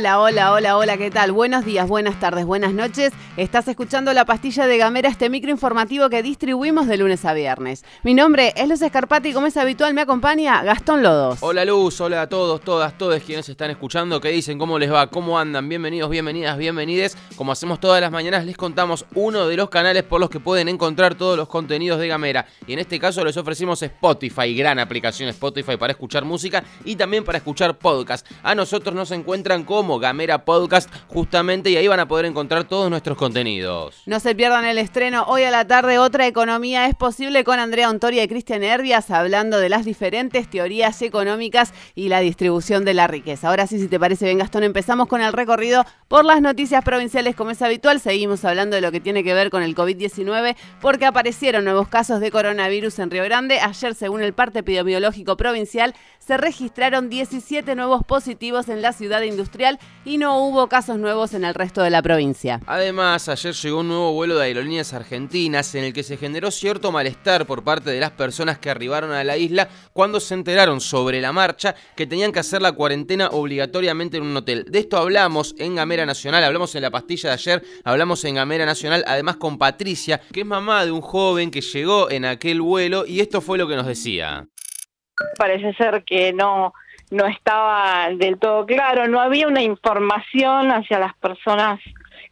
Hola, hola, hola, hola, ¿qué tal? Buenos días, buenas tardes, buenas noches. Estás escuchando la pastilla de Gamera, este micro informativo que distribuimos de lunes a viernes. Mi nombre es Luz Escarpati y como es habitual me acompaña Gastón Lodos. Hola Luz, hola a todos, todas, todos quienes están escuchando, ¿qué dicen? ¿Cómo les va? ¿Cómo andan? Bienvenidos, bienvenidas, bienvenides. Como hacemos todas las mañanas, les contamos uno de los canales por los que pueden encontrar todos los contenidos de Gamera. Y en este caso les ofrecimos Spotify, gran aplicación Spotify para escuchar música y también para escuchar podcast. A nosotros nos encuentran como Gamera Podcast justamente y ahí van a poder encontrar todos nuestros contenidos. No se pierdan el estreno hoy a la tarde, otra economía es posible con Andrea Ontoria y Cristian Herbias hablando de las diferentes teorías económicas y la distribución de la riqueza. Ahora sí, si te parece bien Gastón, empezamos con el recorrido por las noticias provinciales como es habitual. Seguimos hablando de lo que tiene que ver con el COVID-19 porque aparecieron nuevos casos de coronavirus en Río Grande. Ayer, según el parte epidemiológico provincial, se registraron 17 nuevos positivos en la ciudad industrial y no hubo casos nuevos en el resto de la provincia. Además, ayer llegó un nuevo vuelo de aerolíneas argentinas en el que se generó cierto malestar por parte de las personas que arribaron a la isla cuando se enteraron sobre la marcha que tenían que hacer la cuarentena obligatoriamente en un hotel. De esto hablamos en Gamera Nacional, hablamos en la pastilla de ayer, hablamos en Gamera Nacional, además con Patricia, que es mamá de un joven que llegó en aquel vuelo y esto fue lo que nos decía. Parece ser que no no estaba del todo claro, no había una información hacia las personas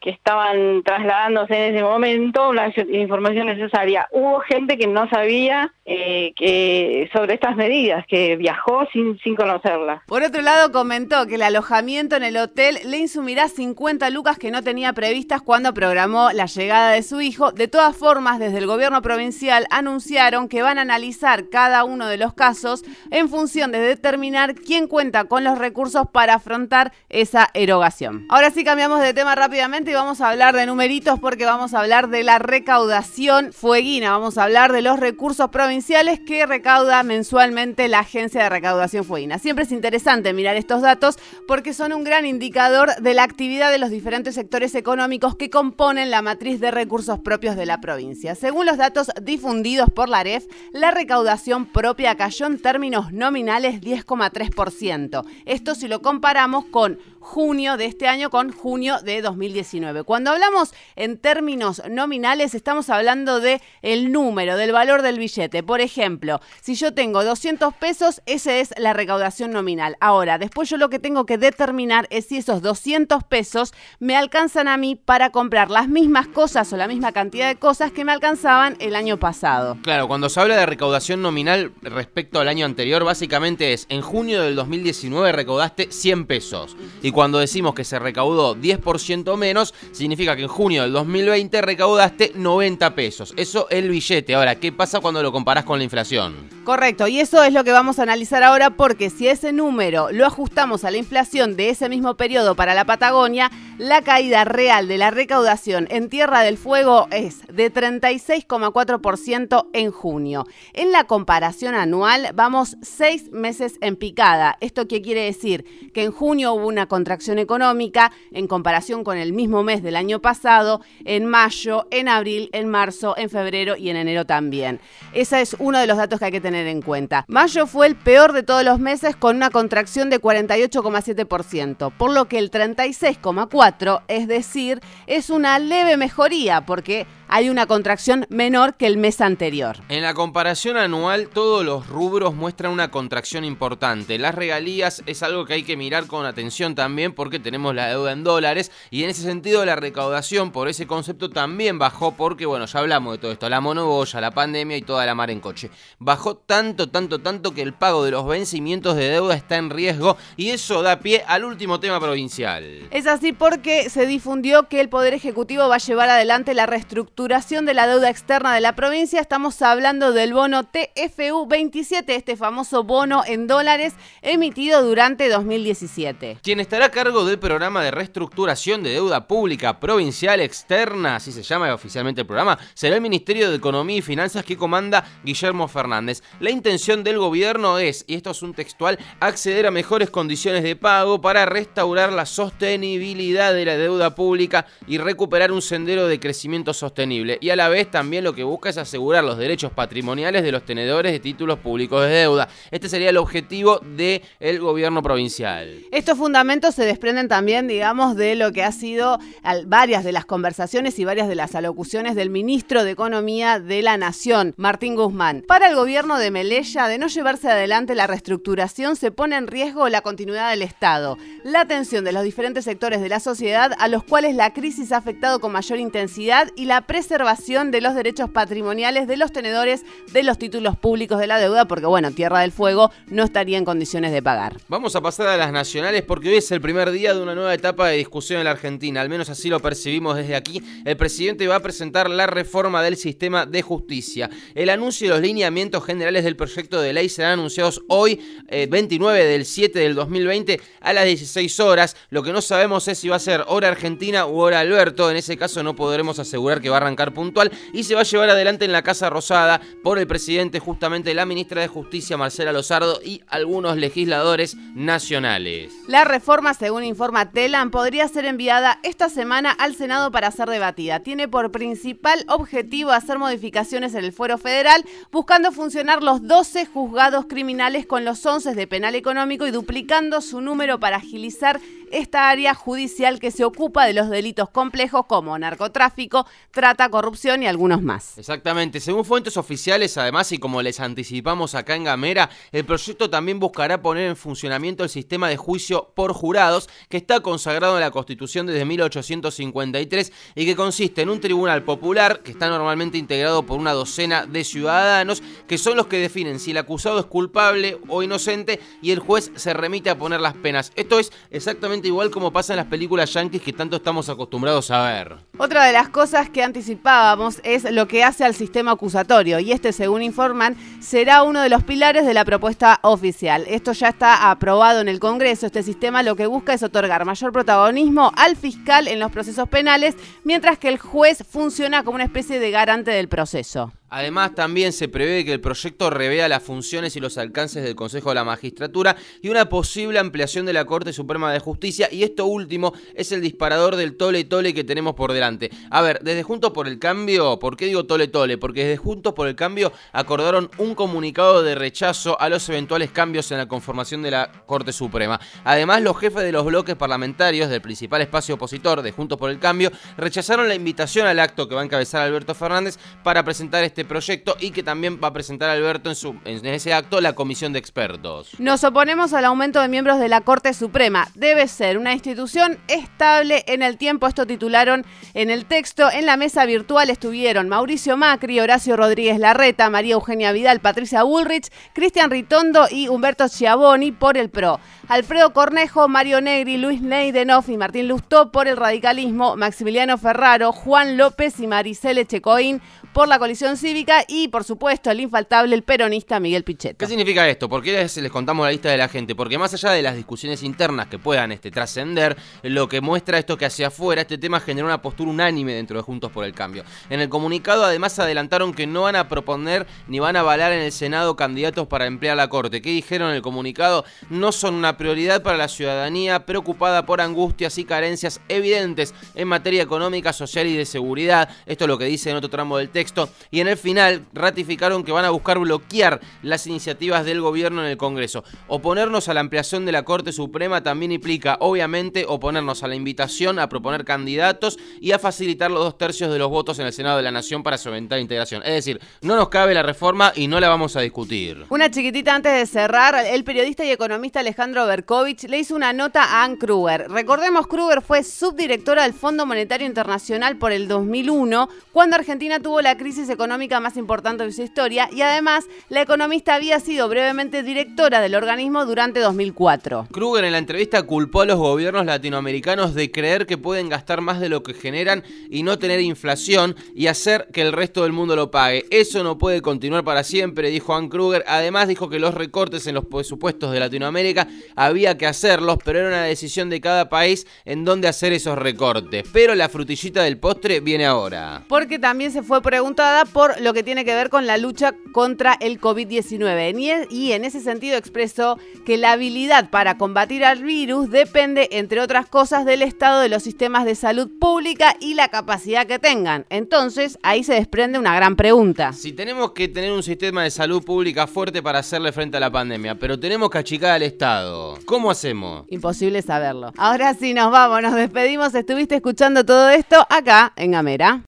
que estaban trasladándose en ese momento, la información necesaria. Hubo gente que no sabía eh, que sobre estas medidas, que viajó sin, sin conocerlas. Por otro lado, comentó que el alojamiento en el hotel le insumirá 50 lucas que no tenía previstas cuando programó la llegada de su hijo. De todas formas, desde el gobierno provincial anunciaron que van a analizar cada uno de los casos en función de determinar quién cuenta con los recursos para afrontar esa erogación. Ahora sí cambiamos de tema rápidamente y vamos a hablar de numeritos porque vamos a hablar de la recaudación fueguina. Vamos a hablar de los recursos provinciales que recauda mensualmente la Agencia de Recaudación Fueguina. Siempre es interesante mirar estos datos porque son un gran indicador de la actividad de los diferentes sectores económicos que componen la matriz de recursos propios de la provincia. Según los datos difundidos por la AREF, la recaudación propia cayó en términos nominales 10,3%. Esto si lo comparamos con junio de este año con junio de 2019. Cuando hablamos en términos nominales, estamos hablando de el número, del valor del billete. Por ejemplo, si yo tengo 200 pesos, esa es la recaudación nominal. Ahora, después yo lo que tengo que determinar es si esos 200 pesos me alcanzan a mí para comprar las mismas cosas o la misma cantidad de cosas que me alcanzaban el año pasado. Claro, cuando se habla de recaudación nominal respecto al año anterior, básicamente es en junio del 2019 recaudaste 100 pesos. Y cuando decimos que se recaudó 10% menos, significa que en junio del 2020 recaudaste 90 pesos. Eso el billete. Ahora, ¿qué pasa cuando lo comparás con la inflación? Correcto, y eso es lo que vamos a analizar ahora porque si ese número lo ajustamos a la inflación de ese mismo periodo para la Patagonia, la caída real de la recaudación en Tierra del Fuego es de 36,4% en junio. En la comparación anual vamos seis meses en picada. ¿Esto qué quiere decir? Que en junio hubo una contracción económica en comparación con el mismo mes del año pasado, en mayo, en abril, en marzo, en febrero y en enero también. Ese es uno de los datos que hay que tener en cuenta. Mayo fue el peor de todos los meses con una contracción de 48,7%, por lo que el 36,4%, es decir, es una leve mejoría porque hay una contracción menor que el mes anterior. En la comparación anual, todos los rubros muestran una contracción importante. Las regalías es algo que hay que mirar con atención también porque tenemos la deuda en dólares y en ese sentido la recaudación por ese concepto también bajó porque, bueno, ya hablamos de todo esto, la monoboya, la pandemia y toda la mar en coche. Bajó tanto, tanto, tanto que el pago de los vencimientos de deuda está en riesgo y eso da pie al último tema provincial. Es así porque se difundió que el Poder Ejecutivo va a llevar adelante la reestructuración reestructuración de la deuda externa de la provincia. Estamos hablando del bono TFU 27, este famoso bono en dólares emitido durante 2017. Quien estará a cargo del programa de reestructuración de deuda pública provincial externa, así se llama oficialmente el programa, será el Ministerio de Economía y Finanzas que comanda Guillermo Fernández. La intención del gobierno es, y esto es un textual, acceder a mejores condiciones de pago para restaurar la sostenibilidad de la deuda pública y recuperar un sendero de crecimiento sostenible. Y a la vez también lo que busca es asegurar los derechos patrimoniales de los tenedores de títulos públicos de deuda. Este sería el objetivo del gobierno provincial. Estos fundamentos se desprenden también, digamos, de lo que ha sido varias de las conversaciones y varias de las alocuciones del ministro de Economía de la Nación, Martín Guzmán. Para el gobierno de Melella, de no llevarse adelante la reestructuración, se pone en riesgo la continuidad del Estado, la atención de los diferentes sectores de la sociedad a los cuales la crisis ha afectado con mayor intensidad y la preservación de los derechos patrimoniales de los tenedores de los títulos públicos de la deuda, porque bueno, Tierra del Fuego no estaría en condiciones de pagar. Vamos a pasar a las nacionales porque hoy es el primer día de una nueva etapa de discusión en la Argentina, al menos así lo percibimos desde aquí. El presidente va a presentar la reforma del sistema de justicia. El anuncio y los lineamientos generales del proyecto de ley serán anunciados hoy, 29 eh, del 7 del 2020, a las 16 horas. Lo que no sabemos es si va a ser hora argentina u hora Alberto. En ese caso no podremos asegurar que va a puntual y se va a llevar adelante en la Casa Rosada por el presidente, justamente la ministra de Justicia, Marcela Lozardo, y algunos legisladores nacionales. La reforma, según informa Telan, podría ser enviada esta semana al Senado para ser debatida. Tiene por principal objetivo hacer modificaciones en el fuero federal, buscando funcionar los 12 juzgados criminales con los 11 de penal económico y duplicando su número para agilizar esta área judicial que se ocupa de los delitos complejos como narcotráfico, trata, corrupción y algunos más. Exactamente, según fuentes oficiales además y como les anticipamos acá en Gamera, el proyecto también buscará poner en funcionamiento el sistema de juicio por jurados que está consagrado en la Constitución desde 1853 y que consiste en un tribunal popular que está normalmente integrado por una docena de ciudadanos que son los que definen si el acusado es culpable o inocente y el juez se remite a poner las penas. Esto es exactamente igual como pasa en las películas yankees que tanto estamos acostumbrados a ver. Otra de las cosas que anticipábamos es lo que hace al sistema acusatorio y este, según informan, será uno de los pilares de la propuesta oficial. Esto ya está aprobado en el Congreso. Este sistema lo que busca es otorgar mayor protagonismo al fiscal en los procesos penales, mientras que el juez funciona como una especie de garante del proceso. Además, también se prevé que el proyecto revea las funciones y los alcances del Consejo de la Magistratura y una posible ampliación de la Corte Suprema de Justicia. Y esto último es el disparador del tole tole que tenemos por delante. A ver, desde Juntos por el Cambio, ¿por qué digo tole tole? Porque desde Juntos por el Cambio acordaron un comunicado de rechazo a los eventuales cambios en la conformación de la Corte Suprema. Además, los jefes de los bloques parlamentarios del principal espacio opositor de Juntos por el Cambio rechazaron la invitación al acto que va a encabezar Alberto Fernández para presentar este este proyecto y que también va a presentar Alberto en, su, en ese acto la comisión de expertos. Nos oponemos al aumento de miembros de la Corte Suprema. Debe ser una institución estable en el tiempo. Esto titularon en el texto. En la mesa virtual estuvieron Mauricio Macri, Horacio Rodríguez Larreta, María Eugenia Vidal, Patricia Bullrich, Cristian Ritondo y Humberto Chiavoni por el PRO. Alfredo Cornejo, Mario Negri, Luis Neidenoff y Martín Lustó por el radicalismo, Maximiliano Ferraro, Juan López y Maricele Checoín por la coalición y, por supuesto, el infaltable, el peronista Miguel Pichetto. ¿Qué significa esto? ¿Por qué les, les, contamos la lista de la gente? Porque más allá de las discusiones internas que puedan este, trascender, lo que muestra esto que hacia afuera, este tema generó una postura unánime dentro de Juntos por el Cambio. En el comunicado, además, adelantaron que no van a proponer ni van a avalar en el Senado candidatos para emplear la Corte. ¿Qué dijeron en el comunicado? No son una prioridad para la ciudadanía preocupada por angustias y carencias evidentes en materia económica, social y de seguridad. Esto es lo que dice en otro tramo del texto y en el final ratificaron que van a buscar bloquear las iniciativas del gobierno en el Congreso. Oponernos a la ampliación de la Corte Suprema también implica, obviamente, oponernos a la invitación a proponer candidatos y a facilitar los dos tercios de los votos en el Senado de la Nación para su eventual integración. Es decir, no nos cabe la reforma y no la vamos a discutir. Una chiquitita antes de cerrar, el periodista y economista Alejandro Berkovich le hizo una nota a Ann Kruger. Recordemos, Kruger fue subdirectora del Fondo Monetario Internacional por el 2001, cuando Argentina tuvo la crisis económica económica más importante de su historia y además la economista había sido brevemente directora del organismo durante 2004. Kruger en la entrevista culpó a los gobiernos latinoamericanos de creer que pueden gastar más de lo que generan y no tener inflación y hacer que el resto del mundo lo pague. Eso no puede continuar para siempre, dijo Ann Kruger. Además dijo que los recortes en los presupuestos de Latinoamérica había que hacerlos, pero era una decisión de cada país en dónde hacer esos recortes. Pero la frutillita del postre viene ahora. Porque también se fue preguntada por lo que tiene que ver con la lucha contra el COVID-19 y en ese sentido expresó que la habilidad para combatir al virus depende, entre otras cosas, del estado de los sistemas de salud pública y la capacidad que tengan. Entonces, ahí se desprende una gran pregunta. Si tenemos que tener un sistema de salud pública fuerte para hacerle frente a la pandemia, pero tenemos que achicar al Estado, ¿cómo hacemos? Imposible saberlo. Ahora sí, nos vamos, nos despedimos. Estuviste escuchando todo esto acá en Gamera.